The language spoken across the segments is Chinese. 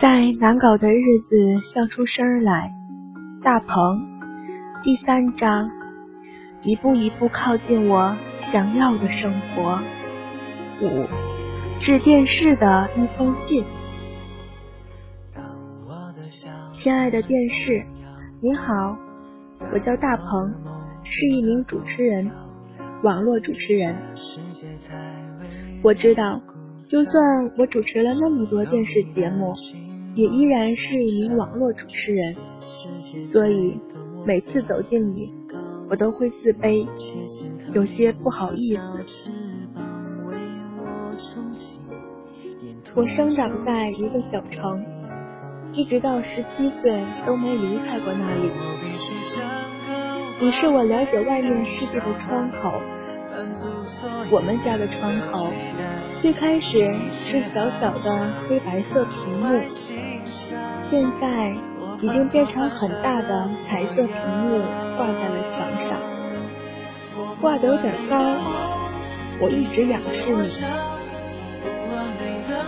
在难搞的日子笑出声来，大鹏，第三章，一步一步靠近我想要的生活。五，致电视的一封信。亲爱的电视，你好，我叫大鹏，是一名主持人，网络主持人。我知道，就算我主持了那么多电视节目。也依然是一名网络主持人，所以每次走近你，我都会自卑，有些不好意思。我生长在一个小城，一直到十七岁都没离开过那里。你是我了解外面世界的窗口。我们家的窗口最开始是小小的黑白色屏幕，现在已经变成很大的彩色屏幕，挂在了墙上，挂得有点高。我一直仰视你。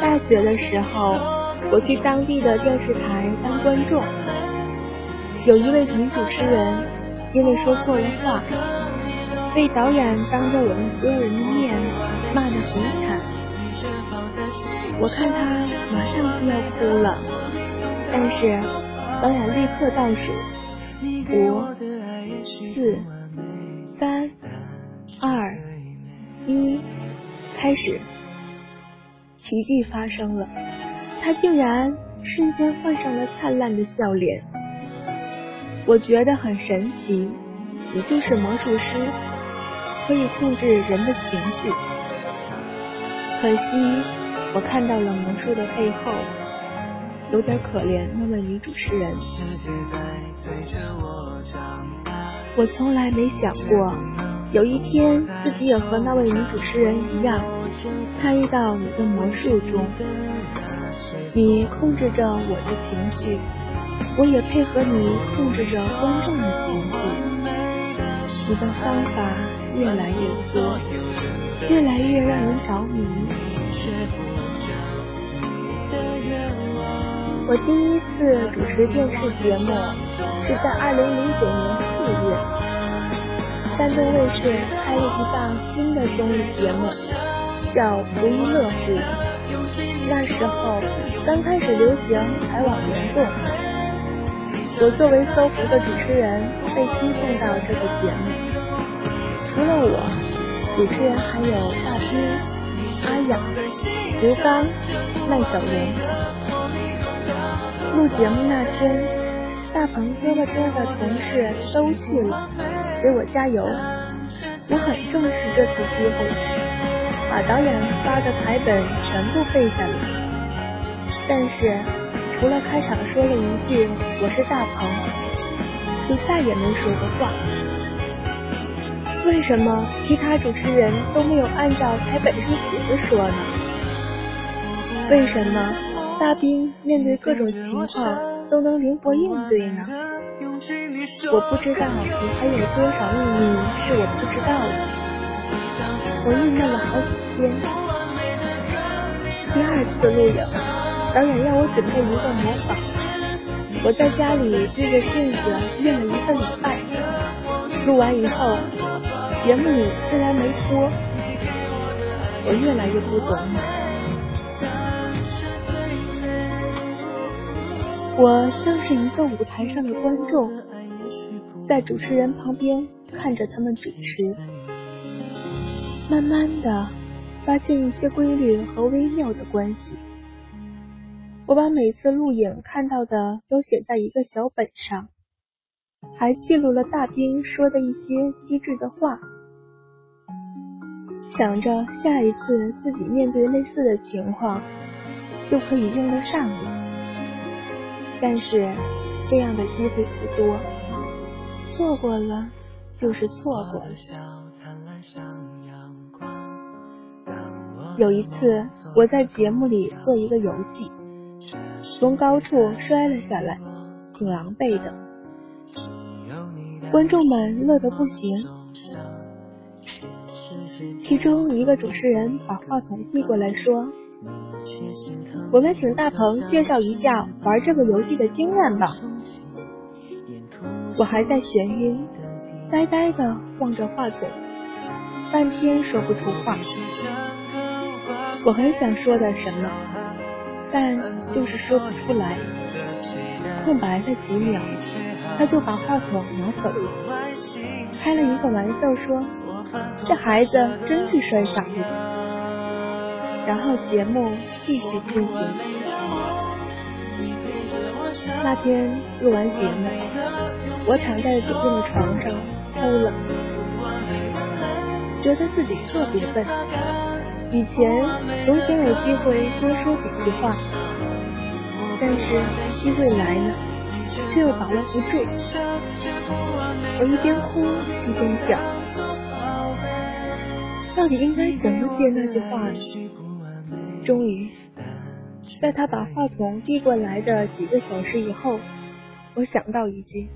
大学的时候，我去当地的电视台当观众，有一位女主持人因为说错了话。被导演当着我们所有人的面骂得很惨，我看她马上就要哭了，但是导演立刻倒数五、四、三、二、一，开始，奇迹发生了，他竟然瞬间换上了灿烂的笑脸，我觉得很神奇，你就是魔术师。可以控制人的情绪，可惜我看到了魔术的背后，有点可怜那位女主持人。我从来没想过，有一天自己也和那位女主持人一样，参与到你的魔术中。你控制着我的情绪，我也配合你控制着观众的情绪。你的方法。越来越多，越来越让人着迷。我第一次主持电视节目是在二零零九年四月，山东卫视开了一档新的综艺节目，叫《不亦乐乎》。那时候刚开始流行采网联动，我作为搜狐的主持人被推送到这个节目。除了我，主持人还有大兵、阿雅、刘刚、麦小龙。录节目那天，大鹏哥哥的同事都去了，给我加油。我很重视这次机会，把导演发的台本全部背下来。但是，除了开场说了一句“我是大鹏”，就再也没说过话。为什么其他主持人都没有按照台本上写的说呢？为什么大兵面对各种情况都能灵活应对呢？我不知道你还有多少秘密是我不知道的。我郁闷了好几天。第二次录影，导演让我准备一个模仿。我在家里对着镜子练了一个礼拜。录完以后。节目里虽然没播，我越来越不懂我像是一个舞台上的观众，在主持人旁边看着他们主持，慢慢的发现一些规律和微妙的关系。我把每次录影看到的都写在一个小本上。还记录了大兵说的一些机智的话，想着下一次自己面对类似的情况就可以用得上了。但是这样的机会不多，错过了就是错过了。有一次我在节目里做一个游戏，从高处摔了下来，挺狼狈的。观众们乐得不行，其中一个主持人把话筒递过来说：“我们请大鹏介绍一下玩这个游戏的经验吧。我还在眩晕，呆呆的望着话筒，半天说不出话。我很想说点什么，但就是说不出来。空白了几秒，他就把话筒拿走了，开了一个玩笑说：“这孩子真是摔傻子。”然后节目继续进行。那天录完节目，我躺在酒店的床上哭了，觉得自己特别笨。以前总想有机会多说几句话，但是机会来了，却又把握不住。我一边哭一边想，到底应该怎么接那句话呢？终于，在他把话筒递过来的几个小时以后，我想到一句：“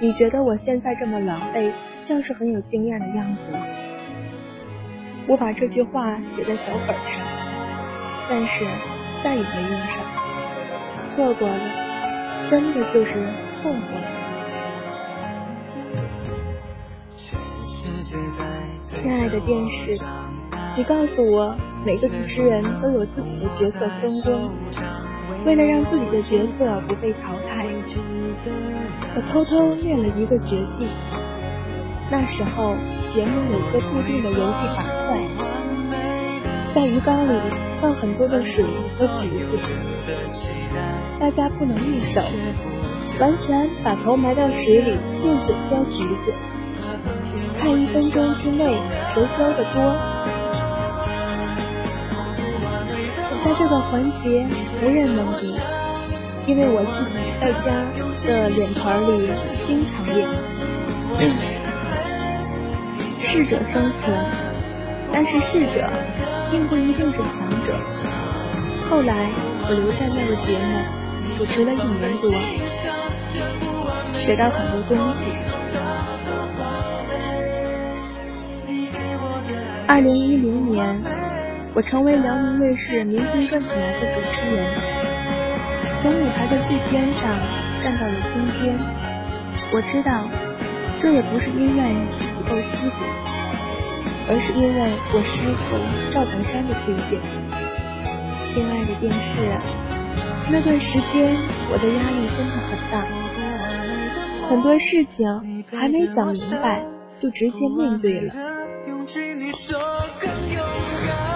你觉得我现在这么狼狈，像是很有经验的样子吗？”我把这句话写在小本上，但是再也没用上。错过了，真的就是错过了。亲爱的电视，你告诉我。每个主持人都有自己的角色分工，为了让自己的角色不被淘汰，我偷偷练了一个绝技。那时候节目有一个固定的游戏板块，在鱼缸里放很多的水和橘子，大家不能用手，完全把头埋到水里用嘴叼橘子，看一分钟之内谁叼的多。这个环节，无人能敌，因为我自己在家的脸团里经常练。适者生存，但是适者并不一定是强者。后来我留在那个节目，主持了一年多，学到很多东西。二零一零年。我成为辽宁卫视《明星转起来》的主持人，从舞台的最边上站到了中间。我知道，这也不是因为自己够资格，而是因为我师傅赵本山的推荐。亲爱的电视，那段时间我的压力真的很大，很多事情还没想明白，就直接面对了。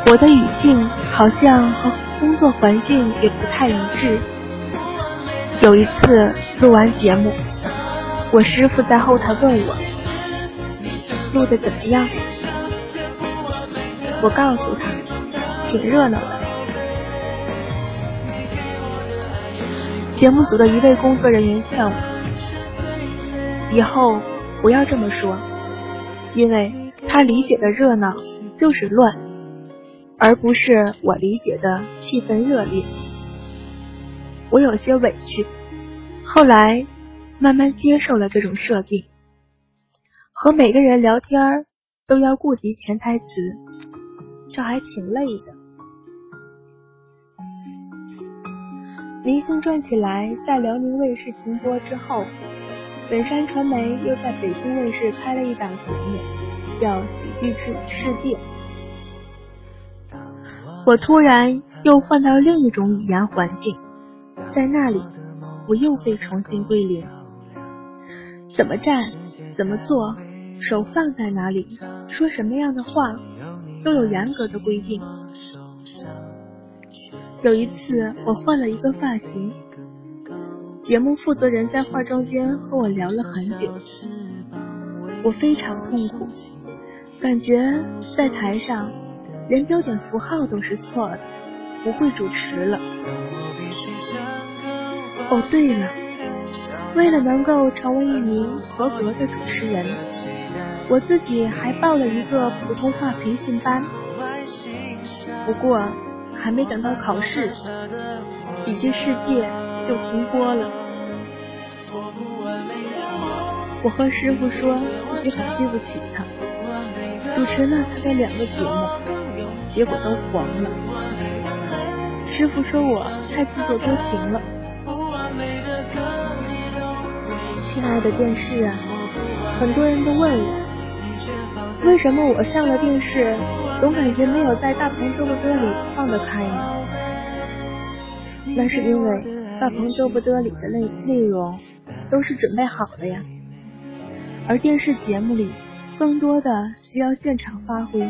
我的语境好像和工作环境也不太一致。有一次录完节目，我师傅在后台问我录的怎么样，我告诉他挺热闹的。节目组的一位工作人员劝我以后不要这么说，因为他理解的热闹就是乱。而不是我理解的气氛热烈，我有些委屈。后来慢慢接受了这种设定，和每个人聊天都要顾及潜台词，这还挺累的。明星转起来在辽宁卫视停播之后，本山传媒又在北京卫视开了一档节目，叫《喜剧之世界》。我突然又换到另一种语言环境，在那里，我又被重新归零。怎么站，怎么做，手放在哪里，说什么样的话，都有严格的规定。有一次，我换了一个发型，节目负责人在化妆间和我聊了很久，我非常痛苦，感觉在台上。连标点符号都是错的，不会主持了。哦，对了，为了能够成为一名合格的主持人，我自己还报了一个普通话培训班。不过还没等到考试，喜剧世界就停播了。我和师傅说自己很对不起他，主持了他的两个节目。结果都黄了。师傅说我太自作多情了。亲爱的电视啊，很多人都问我，为什么我上了电视，总感觉没有在大鹏周不得里放得开呢？那是因为大鹏周不得里的内内容都是准备好的呀，而电视节目里更多的需要现场发挥，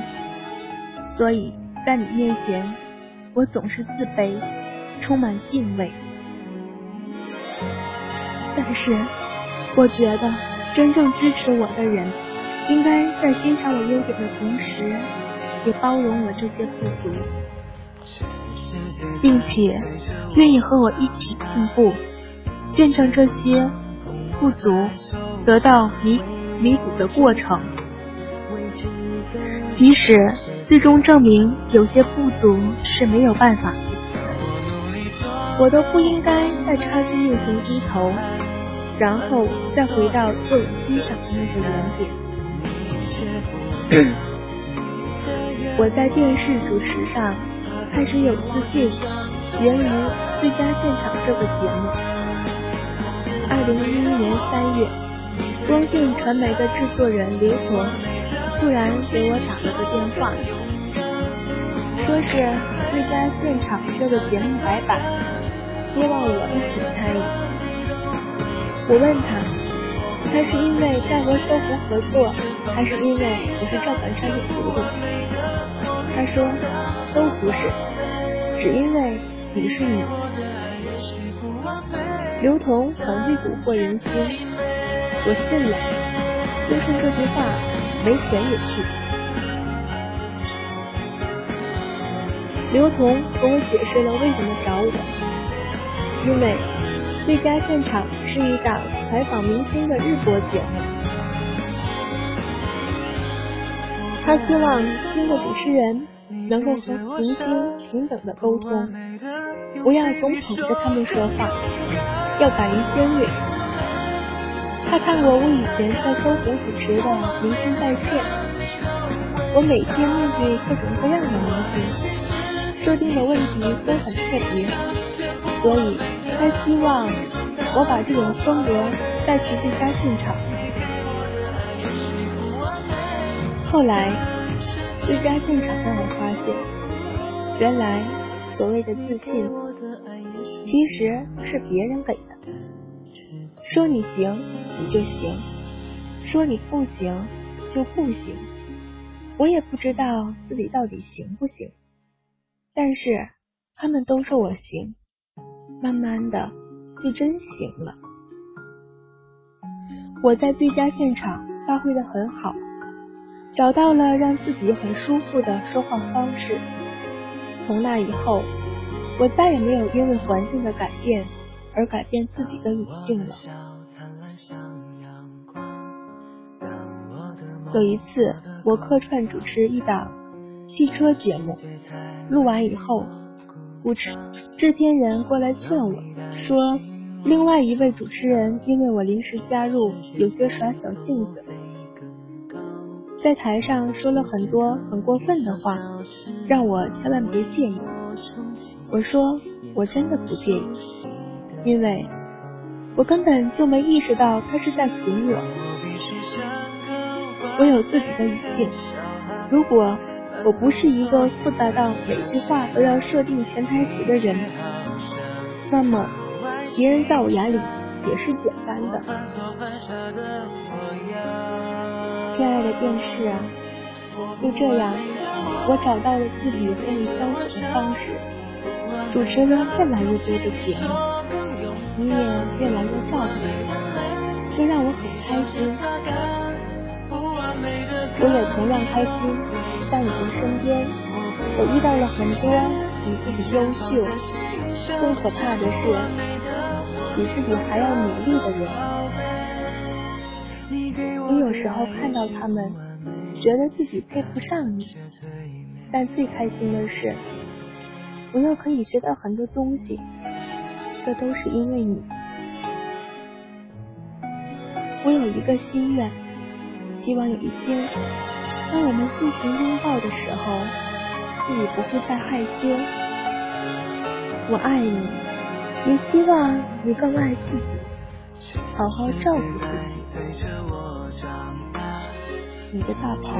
所以在你面前，我总是自卑，充满敬畏。但是。我觉得真正支持我的人，应该在欣赏我优点的同时，也包容我这些不足，并且愿意和我一起进步，见证这些不足得到弥弥补的过程。即使最终证明有些不足是没有办法的，我都不应该在差距面前低头。然后再回到自我欣赏的那个原点。我在电视主持上开始有自信，源于《最佳现场》这个节目。二零一一年三月，光线传媒的制作人刘彤突然给我打了个电话，说是《最佳现场》这个节目改版，希望我一起参与。我问他，他是因为在和搜狐合作，还是因为我是赵本山的徒弟？他说都不是，只因为你是你。刘同很会蛊惑人心，我信了，就剩这句话，没钱也去。刘同和我解释了为什么找我，因为。最佳现场是一档采访明星的日播节目，他希望新的主持人能够和明星平等的沟通，不要总捧着他们说话，要敢于尖锐。他看过我以前在搜狐主持的《明星在线》，我每天面对各种各样的明星，设定的问题都很特别，所以。他希望我把这种风格带去最佳现场。后来，最佳现场让我发现，原来所谓的自信，其实是别人给的。说你行，你就行；说你不行，就不行。我也不知道自己到底行不行，但是他们都说我行。慢慢的，就真行了。我在最佳现场发挥的很好，找到了让自己很舒服的说话方式。从那以后，我再也没有因为环境的改变而改变自己的语境了。有一次，我客串主持一档汽车节目，录完以后。主持制片人过来劝我说，另外一位主持人因为我临时加入，有些耍小性子，在台上说了很多很过分的话，让我千万别介意。我说我真的不介意，因为我根本就没意识到他是在损我。我有自己的语境，如果。我不是一个复杂到每句话都要设定潜台词的人，那么别人在我眼里也是简单的。亲爱的电视啊，就这样，我找到了自己和你相处的方式，主持了越来越多的节目，我也同样开心。在你的身边，我遇到了很多比自己优秀，更可怕的是，比自己还要努力的人。你有时候看到他们，觉得自己配不上你，但最开心的是，我又可以学到很多东西，这都是因为你。我有一个心愿，希望有一天，当我们尽情拥抱的时候，自己不会再害羞。我爱你，也希望你更爱自己，好好照顾自己。你的大鹏。